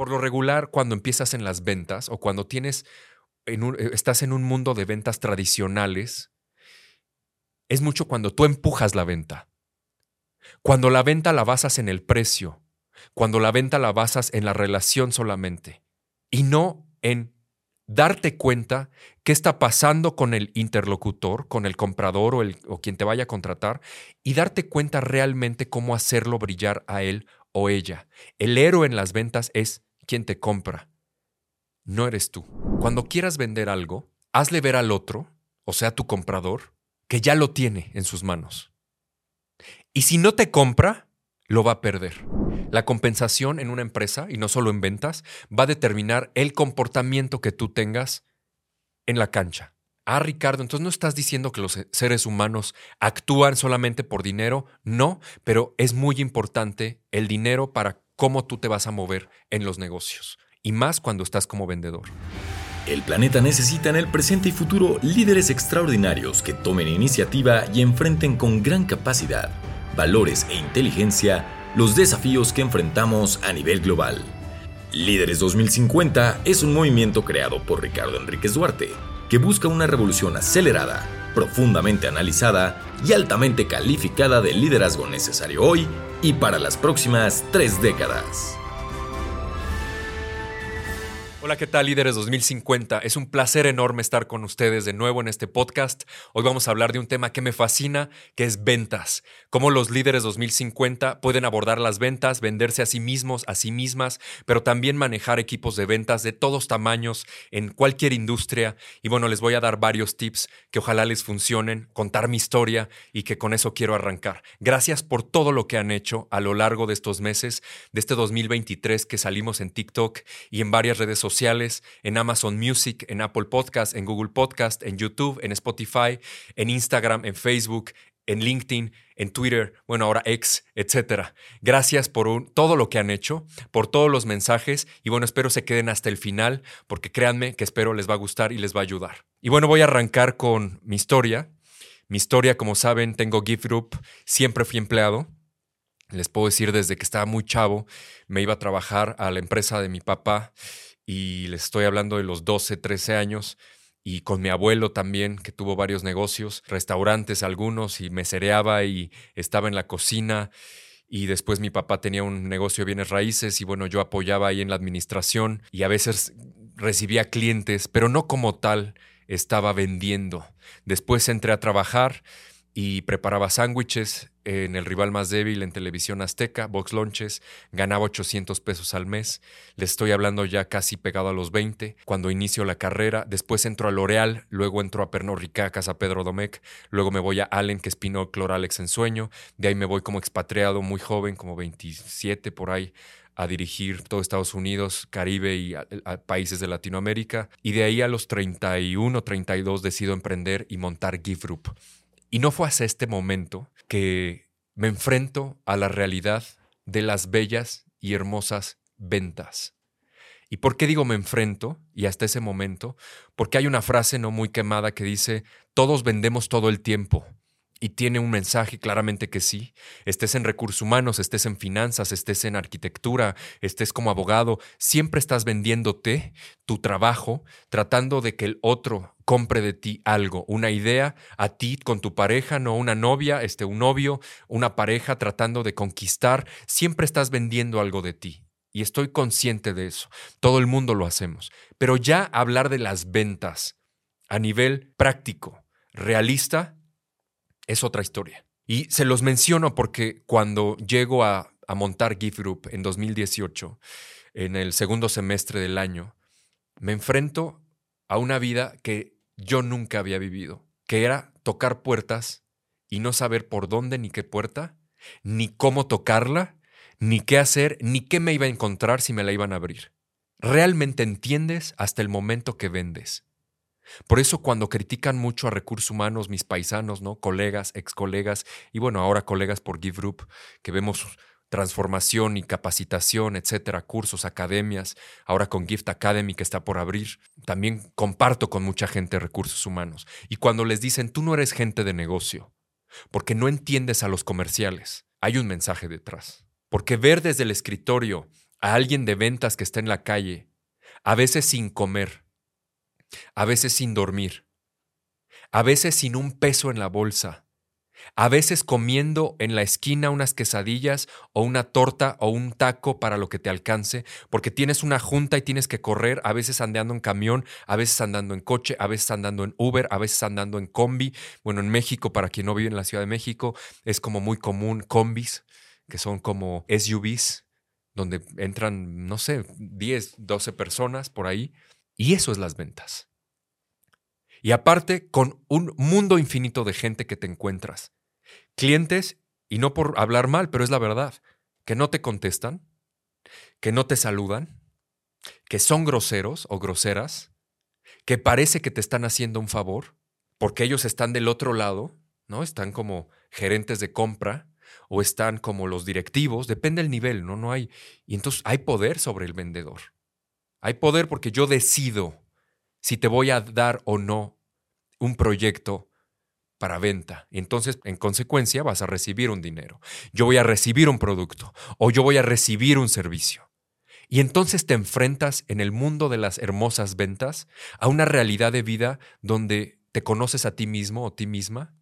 Por lo regular, cuando empiezas en las ventas o cuando tienes en un- eh, estás en un mundo de ventas tradicionales, es mucho cuando tú empujas la venta. Cuando la venta la basas en el precio, cuando la venta la basas en la relación solamente y no en darte cuenta qué está pasando con el interlocutor, con el comprador o, el, o quien te vaya a contratar y darte cuenta realmente cómo hacerlo brillar a él o ella. El héroe en las ventas es quien te compra, no eres tú. Cuando quieras vender algo, hazle ver al otro, o sea, tu comprador, que ya lo tiene en sus manos. Y si no te compra, lo va a perder. La compensación en una empresa, y no solo en ventas, va a determinar el comportamiento que tú tengas en la cancha. Ah, Ricardo, entonces no estás diciendo que los seres humanos actúan solamente por dinero, no, pero es muy importante el dinero para cómo tú te vas a mover en los negocios, y más cuando estás como vendedor. El planeta necesita en el presente y futuro líderes extraordinarios que tomen iniciativa y enfrenten con gran capacidad, valores e inteligencia los desafíos que enfrentamos a nivel global. Líderes 2050 es un movimiento creado por Ricardo Enríquez Duarte que busca una revolución acelerada, profundamente analizada y altamente calificada del liderazgo necesario hoy y para las próximas tres décadas. Hola, ¿qué tal líderes 2050? Es un placer enorme estar con ustedes de nuevo en este podcast. Hoy vamos a hablar de un tema que me fascina, que es ventas. Cómo los líderes 2050 pueden abordar las ventas, venderse a sí mismos, a sí mismas, pero también manejar equipos de ventas de todos tamaños en cualquier industria. Y bueno, les voy a dar varios tips que ojalá les funcionen, contar mi historia y que con eso quiero arrancar. Gracias por todo lo que han hecho a lo largo de estos meses, de este 2023 que salimos en TikTok y en varias redes sociales en Amazon Music, en Apple Podcast, en Google Podcast, en YouTube, en Spotify, en Instagram, en Facebook, en LinkedIn, en Twitter, bueno, ahora X, etcétera. Gracias por todo lo que han hecho, por todos los mensajes y bueno, espero se queden hasta el final porque créanme que espero les va a gustar y les va a ayudar. Y bueno, voy a arrancar con mi historia. Mi historia, como saben, tengo Gift Group, siempre fui empleado. Les puedo decir desde que estaba muy chavo, me iba a trabajar a la empresa de mi papá y les estoy hablando de los 12, 13 años, y con mi abuelo también, que tuvo varios negocios, restaurantes algunos, y me cereaba y estaba en la cocina. Y después mi papá tenía un negocio de bienes raíces y bueno, yo apoyaba ahí en la administración y a veces recibía clientes, pero no como tal estaba vendiendo. Después entré a trabajar y preparaba sándwiches en el rival más débil en televisión azteca, Box Lunches, ganaba 800 pesos al mes. Le estoy hablando ya casi pegado a los 20 cuando inicio la carrera. Después entro a L'Oreal, luego entro a Pernod Ricard, Casa Pedro Domecq, luego me voy a Allen, que es Pinot Cloralex en sueño. De ahí me voy como expatriado muy joven, como 27 por ahí a dirigir todo Estados Unidos, Caribe y países de Latinoamérica. Y de ahí a los 31, 32 decido emprender y montar Gift Group. Y no fue hasta este momento que me enfrento a la realidad de las bellas y hermosas ventas. ¿Y por qué digo me enfrento? Y hasta ese momento, porque hay una frase no muy quemada que dice, todos vendemos todo el tiempo. Y tiene un mensaje claramente que sí. Estés en recursos humanos, estés en finanzas, estés en arquitectura, estés como abogado, siempre estás vendiéndote tu trabajo, tratando de que el otro compre de ti algo, una idea a ti con tu pareja, no una novia, este, un novio, una pareja tratando de conquistar, siempre estás vendiendo algo de ti. Y estoy consciente de eso. Todo el mundo lo hacemos. Pero ya hablar de las ventas a nivel práctico, realista, es otra historia. Y se los menciono porque cuando llego a, a montar Gift Group en 2018, en el segundo semestre del año, me enfrento a una vida que yo nunca había vivido, que era tocar puertas y no saber por dónde ni qué puerta, ni cómo tocarla, ni qué hacer, ni qué me iba a encontrar si me la iban a abrir. Realmente entiendes hasta el momento que vendes. Por eso cuando critican mucho a recursos humanos, mis paisanos, ¿no? Colegas, ex colegas, y bueno, ahora colegas por Give Group, que vemos transformación y capacitación, etcétera, cursos, academias, ahora con Gift Academy que está por abrir. También comparto con mucha gente recursos humanos. Y cuando les dicen, tú no eres gente de negocio, porque no entiendes a los comerciales, hay un mensaje detrás. Porque ver desde el escritorio a alguien de ventas que está en la calle, a veces sin comer, a veces sin dormir, a veces sin un peso en la bolsa, a veces comiendo en la esquina unas quesadillas o una torta o un taco para lo que te alcance, porque tienes una junta y tienes que correr, a veces andando en camión, a veces andando en coche, a veces andando en Uber, a veces andando en combi. Bueno, en México, para quien no vive en la Ciudad de México, es como muy común combis, que son como SUVs, donde entran, no sé, 10, 12 personas por ahí. Y eso es las ventas. Y aparte, con un mundo infinito de gente que te encuentras. Clientes, y no por hablar mal, pero es la verdad, que no te contestan, que no te saludan, que son groseros o groseras, que parece que te están haciendo un favor, porque ellos están del otro lado, ¿no? Están como gerentes de compra o están como los directivos, depende del nivel, ¿no? No hay. Y entonces hay poder sobre el vendedor. Hay poder porque yo decido si te voy a dar o no un proyecto para venta. Entonces, en consecuencia, vas a recibir un dinero. Yo voy a recibir un producto o yo voy a recibir un servicio. Y entonces te enfrentas en el mundo de las hermosas ventas a una realidad de vida donde te conoces a ti mismo o ti misma,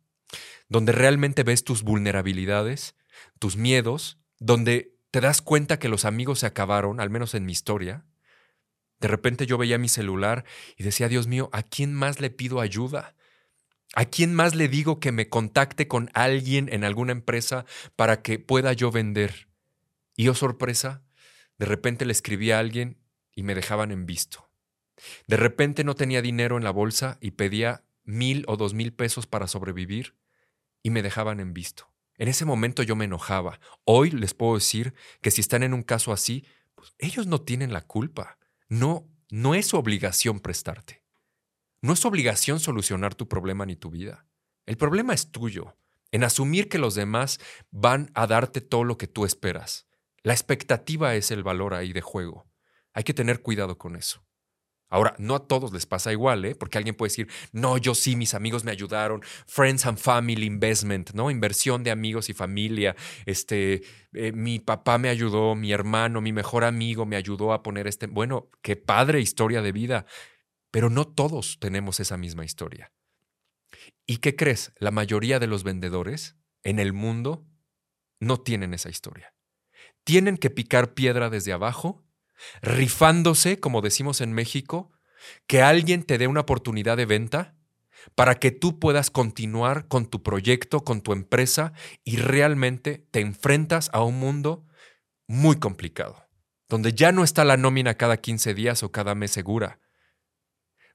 donde realmente ves tus vulnerabilidades, tus miedos, donde te das cuenta que los amigos se acabaron, al menos en mi historia, de repente yo veía mi celular y decía, Dios mío, ¿a quién más le pido ayuda? ¿A quién más le digo que me contacte con alguien en alguna empresa para que pueda yo vender? Y oh, sorpresa, de repente le escribí a alguien y me dejaban en visto. De repente no tenía dinero en la bolsa y pedía mil o dos mil pesos para sobrevivir y me dejaban en visto. En ese momento yo me enojaba. Hoy les puedo decir que si están en un caso así, pues ellos no tienen la culpa. No, no es su obligación prestarte. No es su obligación solucionar tu problema ni tu vida. El problema es tuyo, en asumir que los demás van a darte todo lo que tú esperas. La expectativa es el valor ahí de juego. Hay que tener cuidado con eso. Ahora, no a todos les pasa igual, ¿eh? Porque alguien puede decir, no, yo sí, mis amigos me ayudaron, friends and family investment, ¿no? Inversión de amigos y familia. Este, eh, mi papá me ayudó, mi hermano, mi mejor amigo me ayudó a poner este. Bueno, qué padre historia de vida. Pero no todos tenemos esa misma historia. ¿Y qué crees? La mayoría de los vendedores en el mundo no tienen esa historia. Tienen que picar piedra desde abajo rifándose, como decimos en México, que alguien te dé una oportunidad de venta para que tú puedas continuar con tu proyecto, con tu empresa y realmente te enfrentas a un mundo muy complicado, donde ya no está la nómina cada 15 días o cada mes segura,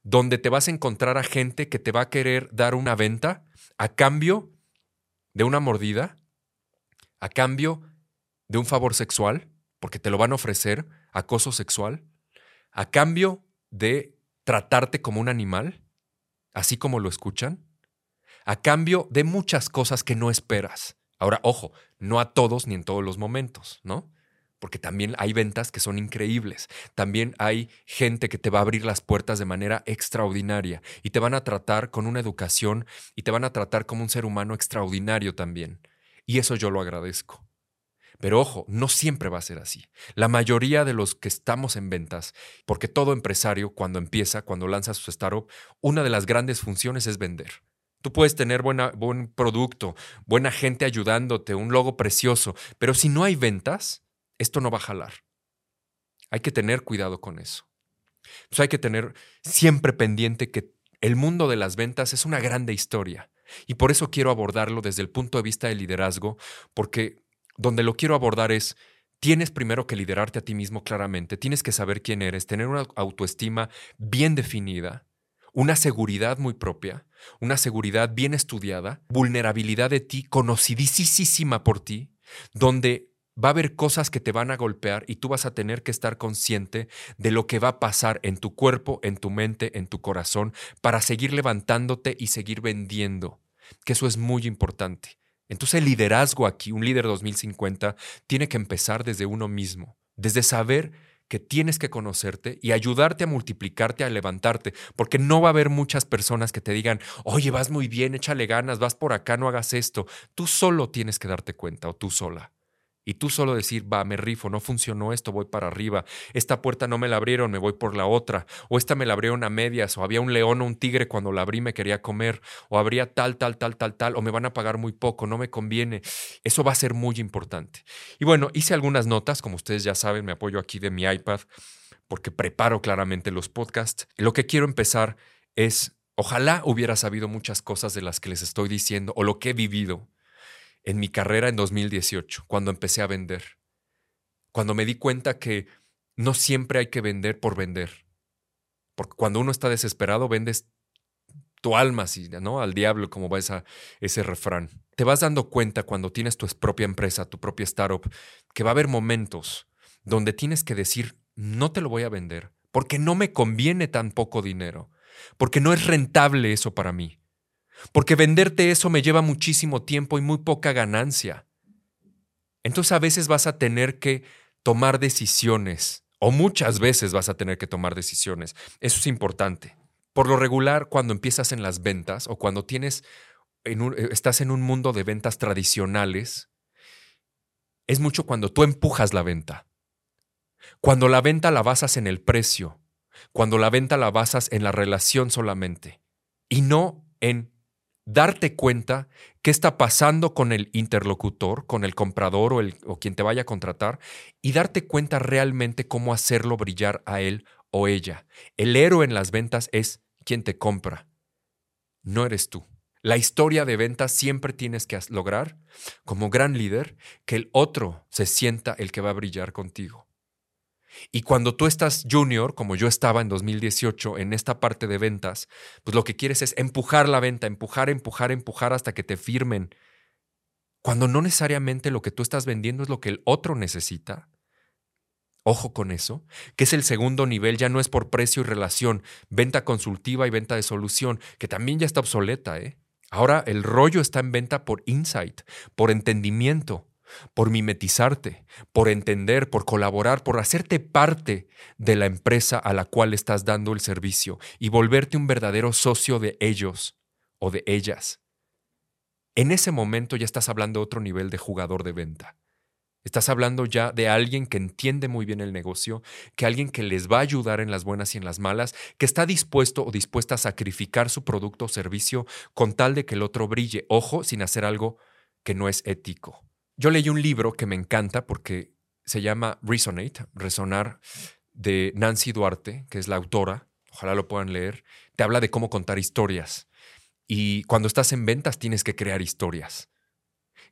donde te vas a encontrar a gente que te va a querer dar una venta a cambio de una mordida, a cambio de un favor sexual, porque te lo van a ofrecer, acoso sexual, a cambio de tratarte como un animal, así como lo escuchan, a cambio de muchas cosas que no esperas. Ahora, ojo, no a todos ni en todos los momentos, ¿no? Porque también hay ventas que son increíbles. También hay gente que te va a abrir las puertas de manera extraordinaria y te van a tratar con una educación y te van a tratar como un ser humano extraordinario también. Y eso yo lo agradezco. Pero ojo, no siempre va a ser así. La mayoría de los que estamos en ventas, porque todo empresario cuando empieza, cuando lanza su startup, una de las grandes funciones es vender. Tú puedes tener buen producto, buena gente ayudándote, un logo precioso, pero si no hay ventas, esto no va a jalar. Hay que tener cuidado con eso. Pues hay que tener siempre pendiente que el mundo de las ventas es una grande historia. Y por eso quiero abordarlo desde el punto de vista del liderazgo, porque donde lo quiero abordar es, tienes primero que liderarte a ti mismo claramente, tienes que saber quién eres, tener una autoestima bien definida, una seguridad muy propia, una seguridad bien estudiada, vulnerabilidad de ti conocidísima por ti, donde va a haber cosas que te van a golpear y tú vas a tener que estar consciente de lo que va a pasar en tu cuerpo, en tu mente, en tu corazón, para seguir levantándote y seguir vendiendo, que eso es muy importante. Entonces el liderazgo aquí, un líder 2050, tiene que empezar desde uno mismo, desde saber que tienes que conocerte y ayudarte a multiplicarte, a levantarte, porque no va a haber muchas personas que te digan, oye, vas muy bien, échale ganas, vas por acá, no hagas esto. Tú solo tienes que darte cuenta o tú sola. Y tú solo decir, va, me rifo, no funcionó esto, voy para arriba. Esta puerta no me la abrieron, me voy por la otra. O esta me la abrieron a medias, o había un león o un tigre cuando la abrí me quería comer, o habría tal, tal, tal, tal, tal, o me van a pagar muy poco, no me conviene. Eso va a ser muy importante. Y bueno, hice algunas notas, como ustedes ya saben, me apoyo aquí de mi iPad porque preparo claramente los podcasts. Lo que quiero empezar es, ojalá hubiera sabido muchas cosas de las que les estoy diciendo o lo que he vivido en mi carrera en 2018, cuando empecé a vender. Cuando me di cuenta que no siempre hay que vender por vender. Porque cuando uno está desesperado, vendes tu alma, ¿no? Al diablo, como va ese refrán. Te vas dando cuenta cuando tienes tu propia empresa, tu propia startup, que va a haber momentos donde tienes que decir, no te lo voy a vender, porque no me conviene tan poco dinero, porque no es rentable eso para mí. Porque venderte eso me lleva muchísimo tiempo y muy poca ganancia. Entonces a veces vas a tener que tomar decisiones, o muchas veces vas a tener que tomar decisiones. Eso es importante. Por lo regular, cuando empiezas en las ventas o cuando tienes estás en un mundo de ventas tradicionales, es mucho cuando tú empujas la venta. Cuando la venta la basas en el precio, cuando la venta la basas en la relación solamente y no en darte cuenta qué está pasando con el interlocutor, con el comprador o, el, o quien te vaya a contratar y darte cuenta realmente cómo hacerlo brillar a él o ella. El héroe en las ventas es quien te compra, no eres tú. La historia de ventas siempre tienes que lograr, como gran líder, que el otro se sienta el que va a brillar contigo. Y cuando tú estás junior, como yo estaba en 2018 en esta parte de ventas, pues lo que quieres es empujar la venta, empujar, empujar, empujar hasta que te firmen. Cuando no necesariamente lo que tú estás vendiendo es lo que el otro necesita. Ojo con eso, que es el segundo nivel, ya no es por precio y relación, venta consultiva y venta de solución, que también ya está obsoleta, ¿eh? Ahora el rollo está en venta por insight, por entendimiento por mimetizarte, por entender, por colaborar, por hacerte parte de la empresa a la cual estás dando el servicio y volverte un verdadero socio de ellos o de ellas. En ese momento ya estás hablando de otro nivel de jugador de venta. Estás hablando ya de alguien que entiende muy bien el negocio, que alguien que les va a ayudar en las buenas y en las malas, que está dispuesto o dispuesta a sacrificar su producto o servicio con tal de que el otro brille, ojo, sin hacer algo que no es ético. Yo leí un libro que me encanta porque se llama Resonate, Resonar, de Nancy Duarte, que es la autora, ojalá lo puedan leer, te habla de cómo contar historias. Y cuando estás en ventas tienes que crear historias.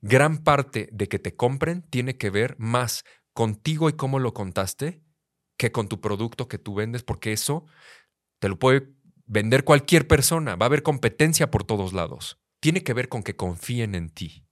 Gran parte de que te compren tiene que ver más contigo y cómo lo contaste que con tu producto que tú vendes, porque eso te lo puede vender cualquier persona, va a haber competencia por todos lados. Tiene que ver con que confíen en ti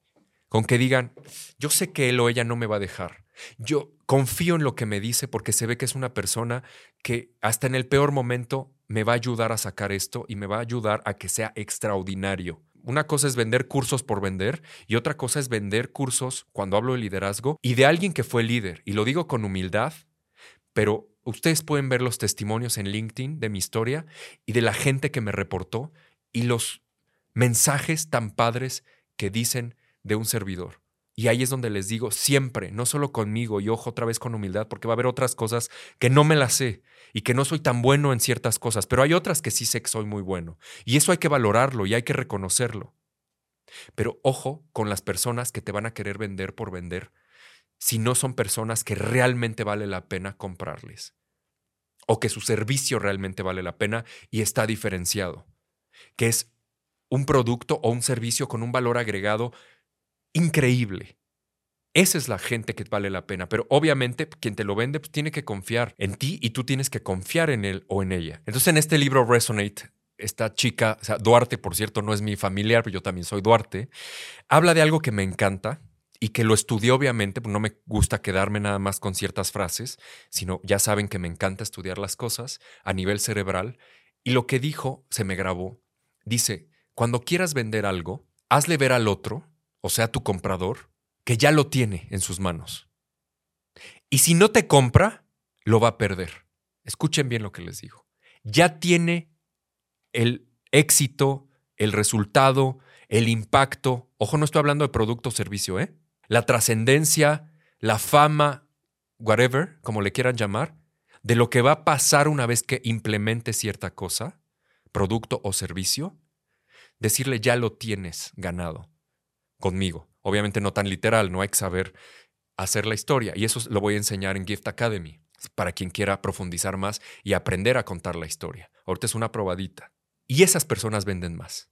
con que digan, yo sé que él o ella no me va a dejar. Yo confío en lo que me dice porque se ve que es una persona que hasta en el peor momento me va a ayudar a sacar esto y me va a ayudar a que sea extraordinario. Una cosa es vender cursos por vender y otra cosa es vender cursos cuando hablo de liderazgo y de alguien que fue líder. Y lo digo con humildad, pero ustedes pueden ver los testimonios en LinkedIn de mi historia y de la gente que me reportó y los mensajes tan padres que dicen, de un servidor. Y ahí es donde les digo siempre, no solo conmigo y ojo otra vez con humildad, porque va a haber otras cosas que no me las sé y que no soy tan bueno en ciertas cosas, pero hay otras que sí sé que soy muy bueno. Y eso hay que valorarlo y hay que reconocerlo. Pero ojo con las personas que te van a querer vender por vender si no son personas que realmente vale la pena comprarles o que su servicio realmente vale la pena y está diferenciado, que es un producto o un servicio con un valor agregado increíble. Esa es la gente que vale la pena, pero obviamente quien te lo vende pues, tiene que confiar en ti y tú tienes que confiar en él o en ella. Entonces en este libro Resonate, esta chica, o sea, Duarte, por cierto, no es mi familiar, pero yo también soy Duarte, habla de algo que me encanta y que lo estudié obviamente, no me gusta quedarme nada más con ciertas frases, sino ya saben que me encanta estudiar las cosas a nivel cerebral. Y lo que dijo se me grabó. Dice, cuando quieras vender algo, hazle ver al otro o sea, tu comprador, que ya lo tiene en sus manos. Y si no te compra, lo va a perder. Escuchen bien lo que les digo. Ya tiene el éxito, el resultado, el impacto. Ojo, no estoy hablando de producto o servicio, ¿eh? La trascendencia, la fama, whatever, como le quieran llamar, de lo que va a pasar una vez que implemente cierta cosa, producto o servicio, decirle ya lo tienes ganado conmigo. Obviamente no tan literal, no hay que saber hacer la historia. Y eso lo voy a enseñar en Gift Academy, para quien quiera profundizar más y aprender a contar la historia. Ahorita es una probadita. Y esas personas venden más.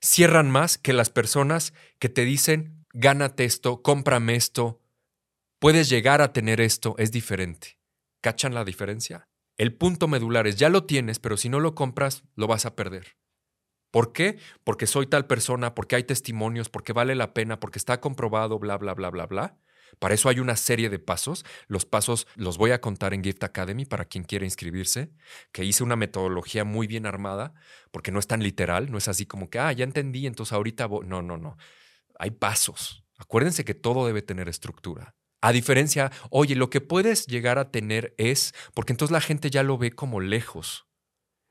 Cierran más que las personas que te dicen, gánate esto, cómprame esto, puedes llegar a tener esto, es diferente. ¿Cachan la diferencia? El punto medular es, ya lo tienes, pero si no lo compras, lo vas a perder. ¿Por qué? Porque soy tal persona, porque hay testimonios, porque vale la pena, porque está comprobado, bla, bla, bla, bla, bla. Para eso hay una serie de pasos. Los pasos los voy a contar en Gift Academy para quien quiera inscribirse, que hice una metodología muy bien armada, porque no es tan literal, no es así como que, ah, ya entendí, entonces ahorita voy. No, no, no. Hay pasos. Acuérdense que todo debe tener estructura. A diferencia, oye, lo que puedes llegar a tener es, porque entonces la gente ya lo ve como lejos.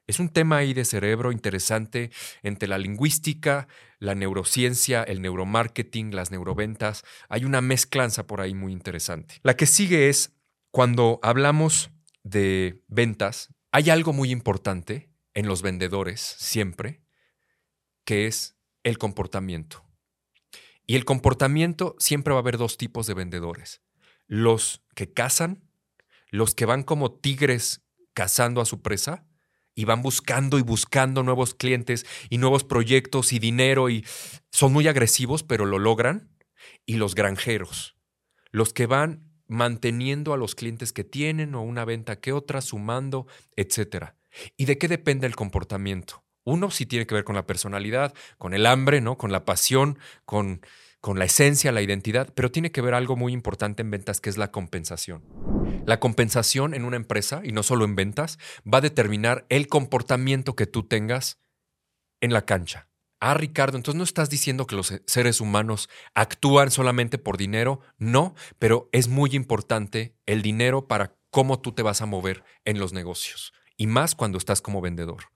Es un tema ahí de cerebro interesante entre la lingüística, la neurociencia, el neuromarketing, las neuroventas. Hay una mezclanza por ahí muy interesante. La que sigue es cuando hablamos de ventas, hay algo muy importante en los vendedores siempre, que es el comportamiento. Y el comportamiento siempre va a haber dos tipos de vendedores. Los que cazan, los que van como tigres cazando a su presa, y van buscando y buscando nuevos clientes y nuevos proyectos y dinero y son muy agresivos, pero lo logran. Y los granjeros, los que van manteniendo a los clientes que tienen o una venta que otra, sumando, etc. ¿Y de qué depende el comportamiento? Uno sí tiene que ver con la personalidad, con el hambre, ¿no? Con la pasión, con, con la esencia, la identidad, pero tiene que ver algo muy importante en ventas que es la compensación. La compensación en una empresa, y no solo en ventas, va a determinar el comportamiento que tú tengas en la cancha. Ah, Ricardo, entonces no estás diciendo que los seres humanos actúan solamente por dinero, no, pero es muy importante el dinero para cómo tú te vas a mover en los negocios, y más cuando estás como vendedor.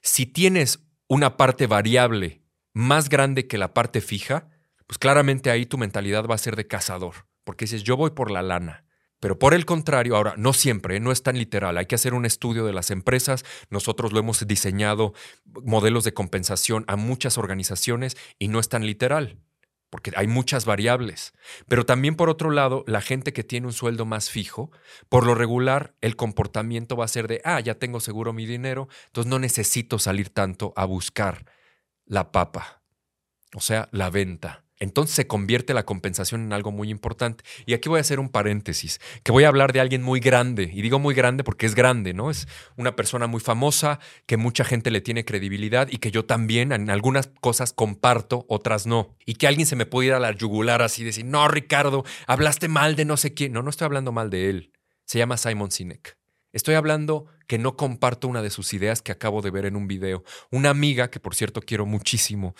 Si tienes una parte variable más grande que la parte fija, pues claramente ahí tu mentalidad va a ser de cazador, porque dices, yo voy por la lana. Pero por el contrario, ahora, no siempre, no es tan literal, hay que hacer un estudio de las empresas, nosotros lo hemos diseñado, modelos de compensación a muchas organizaciones y no es tan literal, porque hay muchas variables. Pero también por otro lado, la gente que tiene un sueldo más fijo, por lo regular, el comportamiento va a ser de, ah, ya tengo seguro mi dinero, entonces no necesito salir tanto a buscar la papa, o sea, la venta. Entonces se convierte la compensación en algo muy importante. Y aquí voy a hacer un paréntesis, que voy a hablar de alguien muy grande. Y digo muy grande porque es grande, ¿no? Es una persona muy famosa, que mucha gente le tiene credibilidad y que yo también en algunas cosas comparto, otras no. Y que alguien se me puede ir a la yugular así y decir, no, Ricardo, hablaste mal de no sé quién. No, no estoy hablando mal de él. Se llama Simon Sinek. Estoy hablando que no comparto una de sus ideas que acabo de ver en un video. Una amiga, que por cierto quiero muchísimo,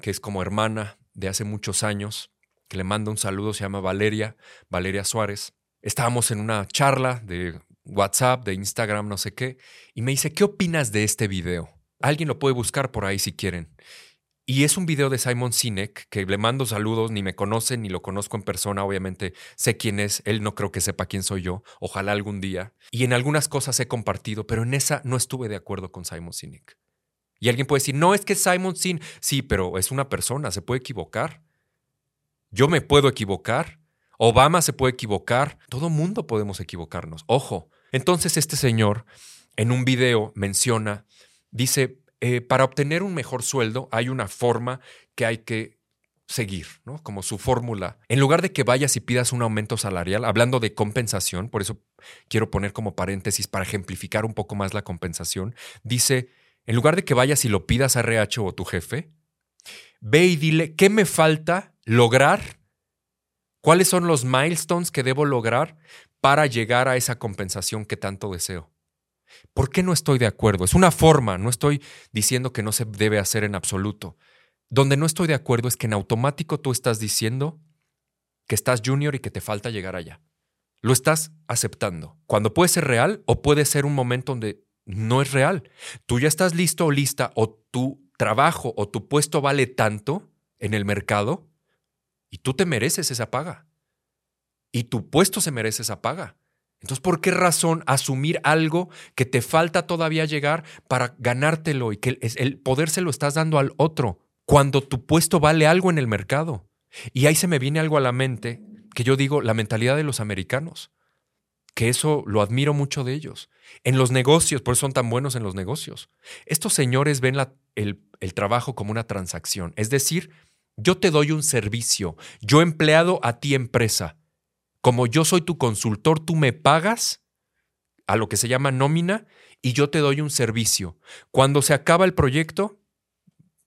que es como hermana de hace muchos años, que le mando un saludo, se llama Valeria, Valeria Suárez. Estábamos en una charla de WhatsApp, de Instagram, no sé qué, y me dice, ¿qué opinas de este video? Alguien lo puede buscar por ahí si quieren. Y es un video de Simon Sinek, que le mando saludos, ni me conoce, ni lo conozco en persona, obviamente sé quién es, él no creo que sepa quién soy yo, ojalá algún día. Y en algunas cosas he compartido, pero en esa no estuve de acuerdo con Simon Sinek. Y alguien puede decir, no, es que Simon Sin, sí, pero es una persona, se puede equivocar. Yo me puedo equivocar. Obama se puede equivocar. Todo mundo podemos equivocarnos. Ojo. Entonces este señor en un video menciona, dice, eh, para obtener un mejor sueldo hay una forma que hay que seguir, ¿no? Como su fórmula. En lugar de que vayas y pidas un aumento salarial, hablando de compensación, por eso quiero poner como paréntesis para ejemplificar un poco más la compensación, dice, en lugar de que vayas y lo pidas a RH o tu jefe, ve y dile, ¿qué me falta lograr? ¿Cuáles son los milestones que debo lograr para llegar a esa compensación que tanto deseo? ¿Por qué no estoy de acuerdo? Es una forma, no estoy diciendo que no se debe hacer en absoluto. Donde no estoy de acuerdo es que en automático tú estás diciendo que estás junior y que te falta llegar allá. Lo estás aceptando. Cuando puede ser real o puede ser un momento donde no es real. Tú ya estás listo o lista o tu trabajo o tu puesto vale tanto en el mercado y tú te mereces esa paga. y tu puesto se merece esa paga. Entonces, ¿por qué razón asumir algo que te falta todavía llegar para ganártelo y que el poder se lo estás dando al otro cuando tu puesto vale algo en el mercado? Y ahí se me viene algo a la mente que yo digo, la mentalidad de los americanos, que eso lo admiro mucho de ellos. En los negocios, por eso son tan buenos en los negocios. Estos señores ven el, trabajo como una transacción, es decir, yo te doy un servicio, yo empleado a ti empresa como yo soy tu consultor, tú me pagas a lo que se llama nómina y yo te doy un servicio. Cuando se acaba el proyecto,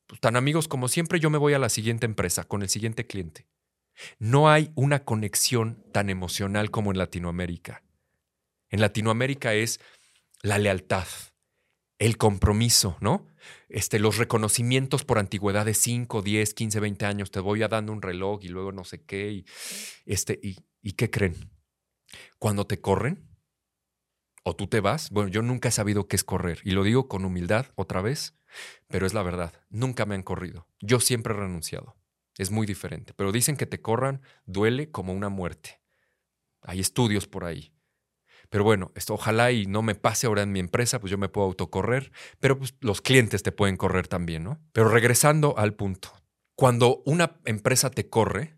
pues, tan amigos como siempre, yo me voy a la siguiente empresa con el siguiente cliente. No hay una conexión tan emocional como en Latinoamérica. En Latinoamérica es la lealtad, el compromiso, ¿no? Este, los reconocimientos por antigüedad de 5, 10, 15, 20 años, te voy a dando un reloj y luego no sé qué. Y, este, y, ¿Y qué creen? Cuando te corren o tú te vas, bueno, yo nunca he sabido qué es correr y lo digo con humildad otra vez, pero es la verdad, nunca me han corrido. Yo siempre he renunciado. Es muy diferente, pero dicen que te corran duele como una muerte. Hay estudios por ahí. Pero bueno, esto ojalá y no me pase ahora en mi empresa, pues yo me puedo autocorrer, pero pues los clientes te pueden correr también, ¿no? Pero regresando al punto, cuando una empresa te corre,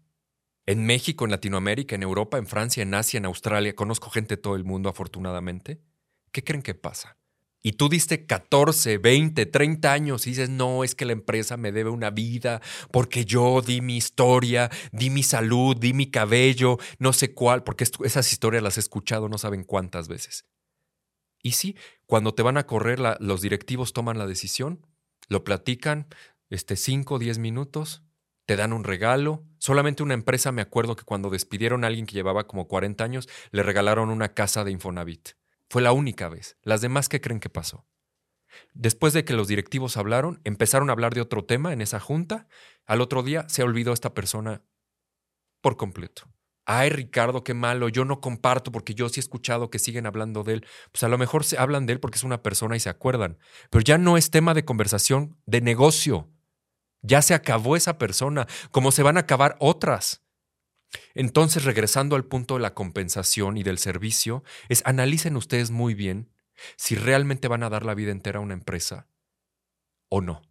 en México, en Latinoamérica, en Europa, en Francia, en Asia, en Australia, conozco gente de todo el mundo afortunadamente. ¿Qué creen que pasa? Y tú diste 14, 20, 30 años y dices, no, es que la empresa me debe una vida porque yo di mi historia, di mi salud, di mi cabello, no sé cuál, porque esas historias las he escuchado no saben cuántas veces. Y sí, cuando te van a correr, los directivos toman la decisión, lo platican, este, 5, 10 minutos, te dan un regalo. Solamente una empresa, me acuerdo que cuando despidieron a alguien que llevaba como 40 años, le regalaron una casa de Infonavit. Fue la única vez. Las demás, ¿qué creen que pasó? Después de que los directivos hablaron, empezaron a hablar de otro tema en esa junta. Al otro día se olvidó esta persona por completo. Ay, Ricardo, qué malo, yo no comparto porque yo sí he escuchado que siguen hablando de él. Pues a lo mejor se hablan de él porque es una persona y se acuerdan. Pero ya no es tema de conversación de negocio. Ya se acabó esa persona, como se van a acabar otras. Entonces, regresando al punto de la compensación y del servicio, es analicen ustedes muy bien si realmente van a dar la vida entera a una empresa o no.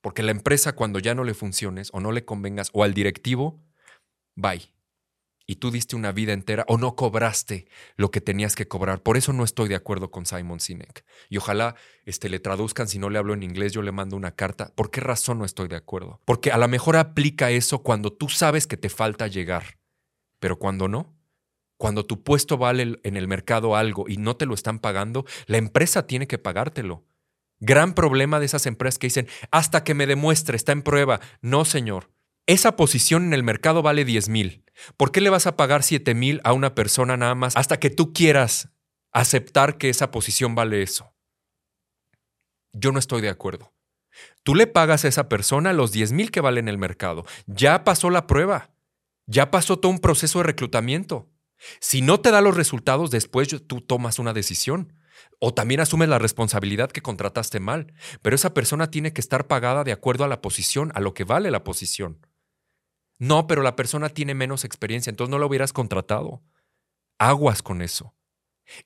Porque la empresa cuando ya no le funciones o no le convengas o al directivo, bye y tú diste una vida entera o no cobraste lo que tenías que cobrar. Por eso no estoy de acuerdo con Simon Sinek. Y ojalá este, le traduzcan, si no le hablo en inglés, yo le mando una carta. ¿Por qué razón no estoy de acuerdo? Porque a lo mejor aplica eso cuando tú sabes que te falta llegar, pero cuando no. Cuando tu puesto vale en el mercado algo y no te lo están pagando, la empresa tiene que pagártelo. Gran problema de esas empresas que dicen, hasta que me demuestre, está en prueba. No, señor. Esa posición en el mercado vale 10 mil. ¿Por qué le vas a pagar 7 mil a una persona nada más hasta que tú quieras aceptar que esa posición vale eso? Yo no estoy de acuerdo. Tú le pagas a esa persona los 10 mil que vale en el mercado. Ya pasó la prueba. Ya pasó todo un proceso de reclutamiento. Si no te da los resultados, después tú tomas una decisión. O también asumes la responsabilidad que contrataste mal. Pero esa persona tiene que estar pagada de acuerdo a la posición, a lo que vale la posición. No, pero la persona tiene menos experiencia, entonces no lo hubieras contratado. Aguas con eso.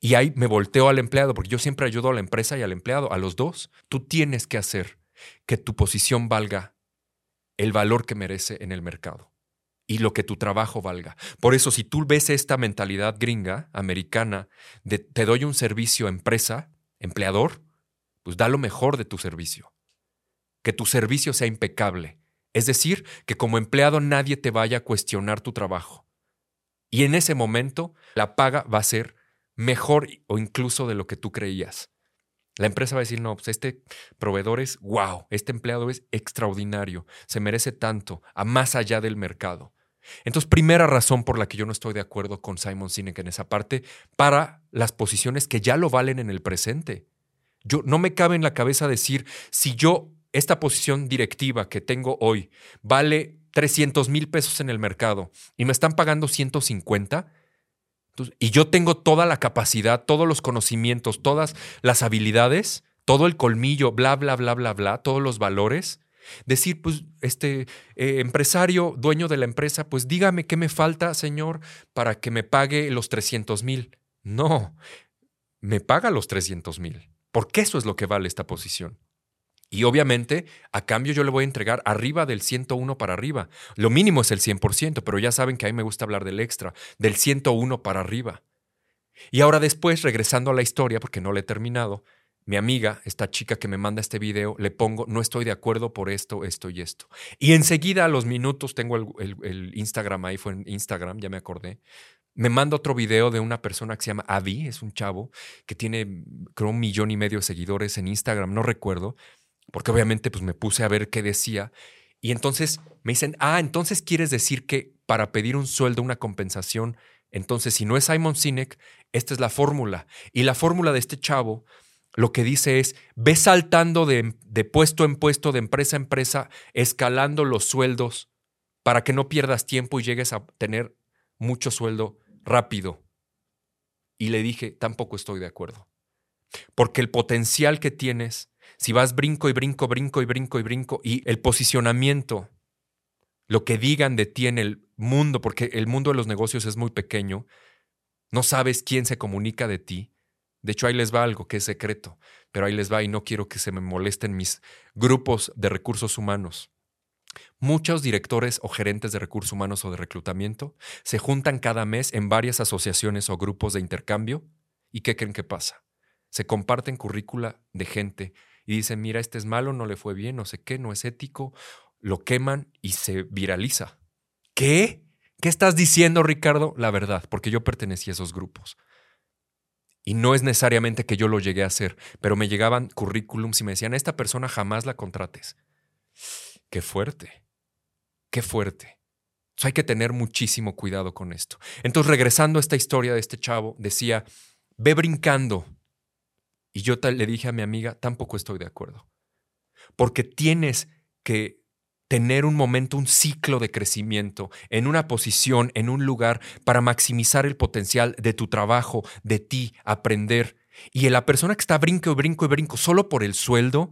Y ahí me volteo al empleado, porque yo siempre ayudo a la empresa y al empleado, a los dos. Tú tienes que hacer que tu posición valga el valor que merece en el mercado y lo que tu trabajo valga. Por eso, si tú ves esta mentalidad gringa, americana, de te doy un servicio empresa, empleador, pues da lo mejor de tu servicio. Que tu servicio sea impecable, es decir, que como empleado nadie te vaya a cuestionar tu trabajo. Y en ese momento la paga va a ser mejor o incluso de lo que tú creías. La empresa va a decir, no, pues este proveedor es wow, este empleado es extraordinario, se merece tanto, a más allá del mercado. Entonces, primera razón por la que yo no estoy de acuerdo con Simon Sinek en esa parte, para las posiciones que ya lo valen en el presente. Yo no me cabe en la cabeza decir, si yo esta posición directiva que tengo hoy vale 300 mil pesos en el mercado y me están pagando 150, y yo tengo toda la capacidad, todos los conocimientos, todas las habilidades, todo el colmillo, bla, bla, bla, bla, bla, todos los valores, Decir, pues, este eh, empresario, dueño de la empresa, pues dígame qué me falta, señor, para que me pague los 300 mil. No, me paga los 300 mil, porque eso es lo que vale esta posición. Y obviamente, a cambio yo le voy a entregar arriba del 101 para arriba. Lo mínimo es el 100%, pero ya saben que a mí me gusta hablar del extra, del 101 para arriba. Y ahora después, regresando a la historia, porque no la he terminado, mi amiga, esta chica que me manda este video, le pongo, no estoy de acuerdo por esto, esto y esto. Y enseguida a los minutos, tengo el, Instagram ahí, fue en Instagram, ya me acordé, me manda otro video de una persona que se llama Avi, es un chavo que tiene, creo, un millón y medio de seguidores en Instagram, no recuerdo, porque obviamente pues me puse a ver qué decía. Y entonces me dicen, ah, entonces quieres decir que para pedir un sueldo, una compensación, entonces si no es Simon Sinek, esta es la fórmula. Y la fórmula de este chavo lo que dice es, ve saltando de, de puesto en puesto, de empresa a empresa, escalando los sueldos para que no pierdas tiempo y llegues a tener mucho sueldo rápido. Y le dije, tampoco estoy de acuerdo. Porque el potencial que tienes si vas brinco y brinco, brinco y brinco y brinco, y el posicionamiento, lo que digan de ti en el mundo, porque el mundo de los negocios es muy pequeño, no sabes quién se comunica de ti. De hecho, ahí les va algo que es secreto, pero ahí les va y no quiero que se me molesten mis grupos de recursos humanos. Muchos directores o gerentes de recursos humanos o de reclutamiento se juntan cada mes en varias asociaciones o grupos de intercambio. ¿Y qué creen que pasa? Se comparten currícula de gente y dicen, mira, este es malo, no le fue bien, no sé qué, no es ético, lo queman y se viraliza. ¿Qué? ¿Qué estás diciendo, Ricardo? La verdad, porque yo pertenecí a esos grupos. Y no es necesariamente que yo lo llegué a hacer, pero me llegaban currículums y me decían, esta persona jamás la contrates. Qué fuerte, qué fuerte. hay que tener muchísimo cuidado con esto. Entonces, regresando a esta historia de este chavo, decía, ve brincando y yo le dije a mi amiga, tampoco estoy de acuerdo. Porque tienes que tener un momento, un ciclo de crecimiento en una posición, en un lugar, para maximizar el potencial de tu trabajo, de ti, aprender. Y la persona que está brinco brinco y brinco solo por el sueldo,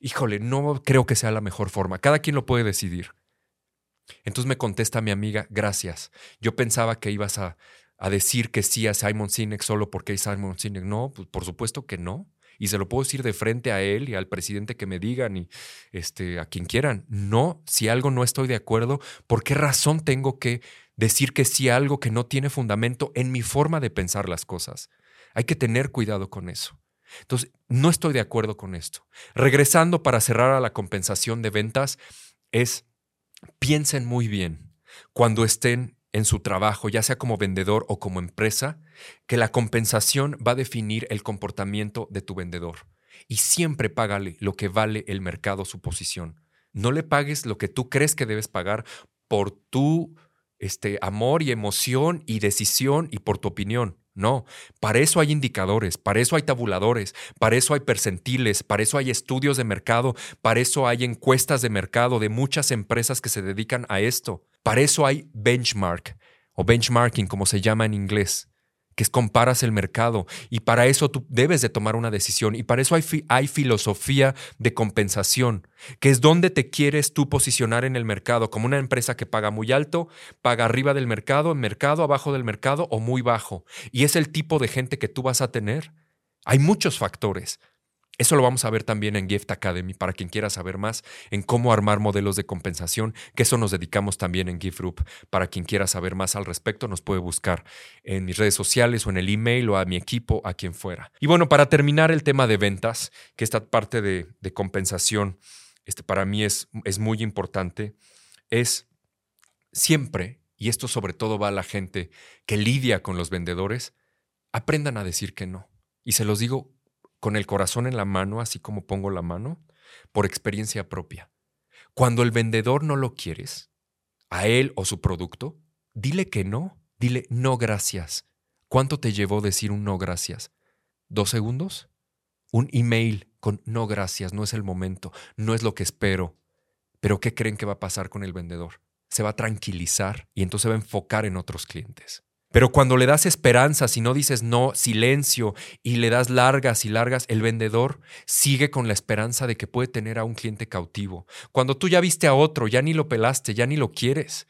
híjole, no creo que sea la mejor forma. Cada quien lo puede decidir. Entonces me contesta mi amiga, gracias. Yo pensaba que ibas a a decir que sí a Simon Sinek solo porque es Simon Sinek. No, pues por supuesto que no. Y se lo puedo decir de frente a él y al presidente que me digan y este, a quien quieran. No, si algo no estoy de acuerdo, ¿por qué razón tengo que decir que sí a algo que no tiene fundamento en mi forma de pensar las cosas? Hay que tener cuidado con eso. Entonces, no estoy de acuerdo con esto. Regresando para cerrar a la compensación de ventas, es piensen muy bien cuando estén en su trabajo, ya sea como vendedor o como empresa, que la compensación va a definir el comportamiento de tu vendedor. Y siempre págale lo que vale el mercado, su posición. No le pagues lo que tú crees que debes pagar por tu este, amor y emoción y decisión y por tu opinión. No, para eso hay indicadores, para eso hay tabuladores, para eso hay percentiles, para eso hay estudios de mercado, para eso hay encuestas de mercado de muchas empresas que se dedican a esto. Para eso hay benchmark o benchmarking, como se llama en inglés, que es comparas el mercado y para eso tú debes de tomar una decisión y para eso hay, hay filosofía de compensación, que es donde te quieres tú posicionar en el mercado, como una empresa que paga muy alto, paga arriba del mercado, en mercado, abajo del mercado o muy bajo. Y es el tipo de gente que tú vas a tener. Hay muchos factores. Eso lo vamos a ver también en Gift Academy para quien quiera saber más en cómo armar modelos de compensación, que eso nos dedicamos también en Gift Group. Para quien quiera saber más al respecto, nos puede buscar en mis redes sociales o en el email o a mi equipo, a quien fuera. Y bueno, para terminar el tema de ventas, que esta parte de, compensación este, para mí es, es muy importante, es siempre, y esto sobre todo va a la gente que lidia con los vendedores, aprendan a decir que no. Y se los digo con el corazón en la mano, así como pongo la mano, por experiencia propia. Cuando el vendedor no lo quieres, a él o su producto, dile que no, dile no gracias. ¿Cuánto te llevó decir un no gracias? ¿Dos segundos? Un email con no gracias, no es el momento, no es lo que espero. Pero ¿qué creen que va a pasar con el vendedor? Se va a tranquilizar y entonces va a enfocar en otros clientes. Pero cuando le das esperanza, si no dices no, silencio, y le das largas y largas, el vendedor sigue con la esperanza de que puede tener a un cliente cautivo. Cuando tú ya viste a otro, ya ni lo pelaste, ya ni lo quieres.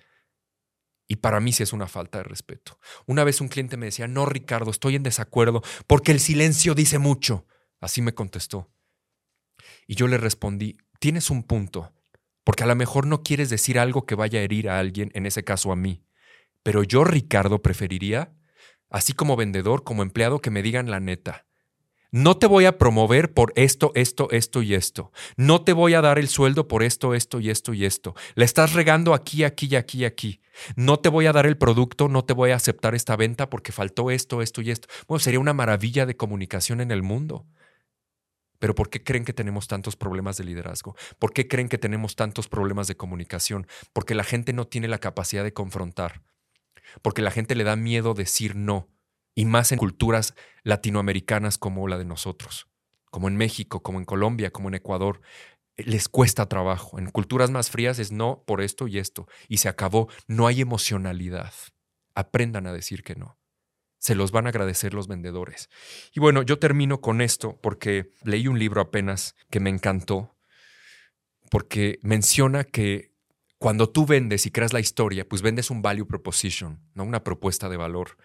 Y para mí sí es una falta de respeto. Una vez un cliente me decía, no, Ricardo, estoy en desacuerdo porque el silencio dice mucho. Así me contestó. Y yo le respondí, tienes un punto, porque a lo mejor no quieres decir algo que vaya a herir a alguien, en ese caso a mí. Pero yo, Ricardo, preferiría, así como vendedor, como empleado, que me digan la neta. No te voy a promover por esto, esto, esto y esto. No te voy a dar el sueldo por esto, esto y esto y esto. Le estás regando aquí, aquí y aquí y aquí. No te voy a dar el producto, no te voy a aceptar esta venta porque faltó esto, esto y esto. Bueno, sería una maravilla de comunicación en el mundo. Pero ¿por qué creen que tenemos tantos problemas de liderazgo? ¿Por qué creen que tenemos tantos problemas de comunicación? Porque la gente no tiene la capacidad de confrontar porque la gente le da miedo decir no, y más en culturas latinoamericanas como la de nosotros, como en México, como en Colombia, como en Ecuador. Les cuesta trabajo. En culturas más frías es no por esto y esto. Y se acabó. No hay emocionalidad. Aprendan a decir que no. Se los van a agradecer los vendedores. Y bueno, yo termino con esto porque leí un libro apenas que me encantó, porque menciona que cuando tú vendes y creas la historia, pues vendes un value proposition, ¿no? una propuesta de valor.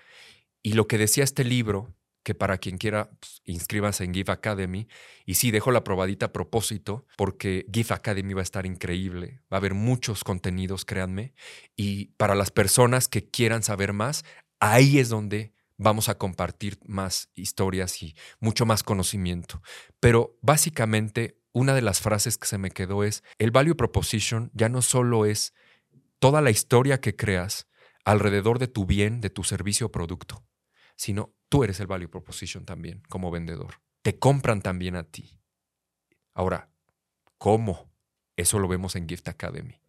Y lo que decía este libro, que para quien quiera, pues, en Give Academy. Y sí, dejo la probadita a propósito, porque Give Academy va a estar increíble. Va a haber muchos contenidos, créanme. Y para las personas que quieran saber más, ahí es donde vamos a compartir más historias y mucho más conocimiento. Pero básicamente una de las frases que se me quedó es, el value proposition ya no solo es toda la historia que creas alrededor de tu bien, de tu servicio o producto, sino tú eres el value proposition también como vendedor. Te compran también a ti. Ahora, ¿cómo? Eso lo vemos en Gift Academy.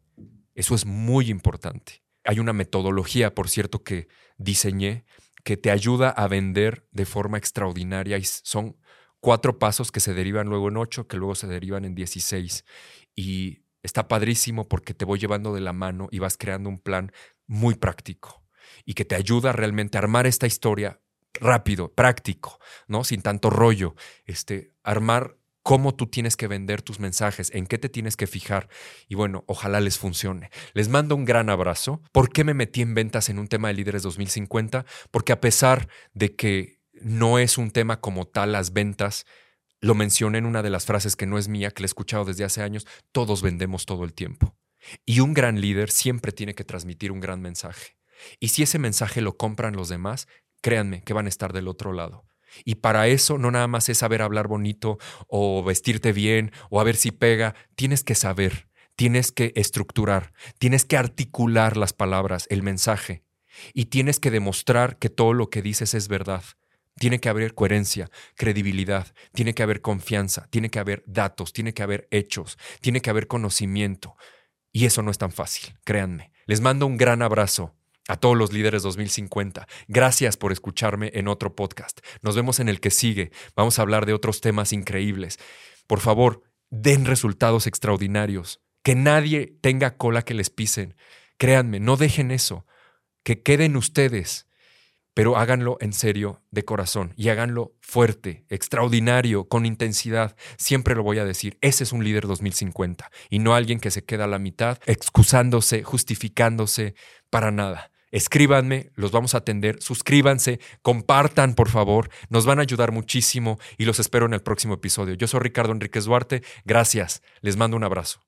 Eso es muy importante. Hay una metodología, por cierto, que diseñé que te ayuda a vender de forma extraordinaria y son cuatro pasos que se derivan luego en ocho, que luego se derivan en dieciséis. Y está padrísimo porque te voy llevando de la mano y vas creando un plan muy práctico y que te ayuda realmente a armar esta historia rápido, práctico, ¿no? Sin tanto rollo. Este, armar cómo tú tienes que vender tus mensajes, en qué te tienes que fijar. Y bueno, ojalá les funcione. Les mando un gran abrazo. ¿Por qué me metí en ventas en un tema de líderes 2050? Porque a pesar de que no es un tema como tal las ventas. Lo mencioné en una de las frases que no es mía, que le he escuchado desde hace años. Todos vendemos todo el tiempo. Y un gran líder siempre tiene que transmitir un gran mensaje. Y si ese mensaje lo compran los demás, créanme que van a estar del otro lado. Y para eso no nada más es saber hablar bonito o vestirte bien o a ver si pega. Tienes que saber, tienes que estructurar, tienes que articular las palabras, el mensaje. Y tienes que demostrar que todo lo que dices es verdad. Tiene que haber coherencia, credibilidad, tiene que haber confianza, tiene que haber datos, tiene que haber hechos, tiene que haber conocimiento. Y eso no es tan fácil, créanme. Les mando un gran abrazo a todos los líderes 2050. Gracias por escucharme en otro podcast. Nos vemos en el que sigue. Vamos a hablar de otros temas increíbles. Por favor, den resultados extraordinarios. Que nadie tenga cola que les pisen. Créanme, no dejen eso. Que queden ustedes pero háganlo en serio, de corazón, y háganlo fuerte, extraordinario, con intensidad. Siempre lo voy a decir, ese es un líder 2050, y no alguien que se queda a la mitad, excusándose, justificándose, para nada. Escríbanme, los vamos a atender, suscríbanse, compartan, por favor, nos van a ayudar muchísimo y los espero en el próximo episodio. Yo soy Ricardo Enríquez Duarte, gracias, les mando un abrazo.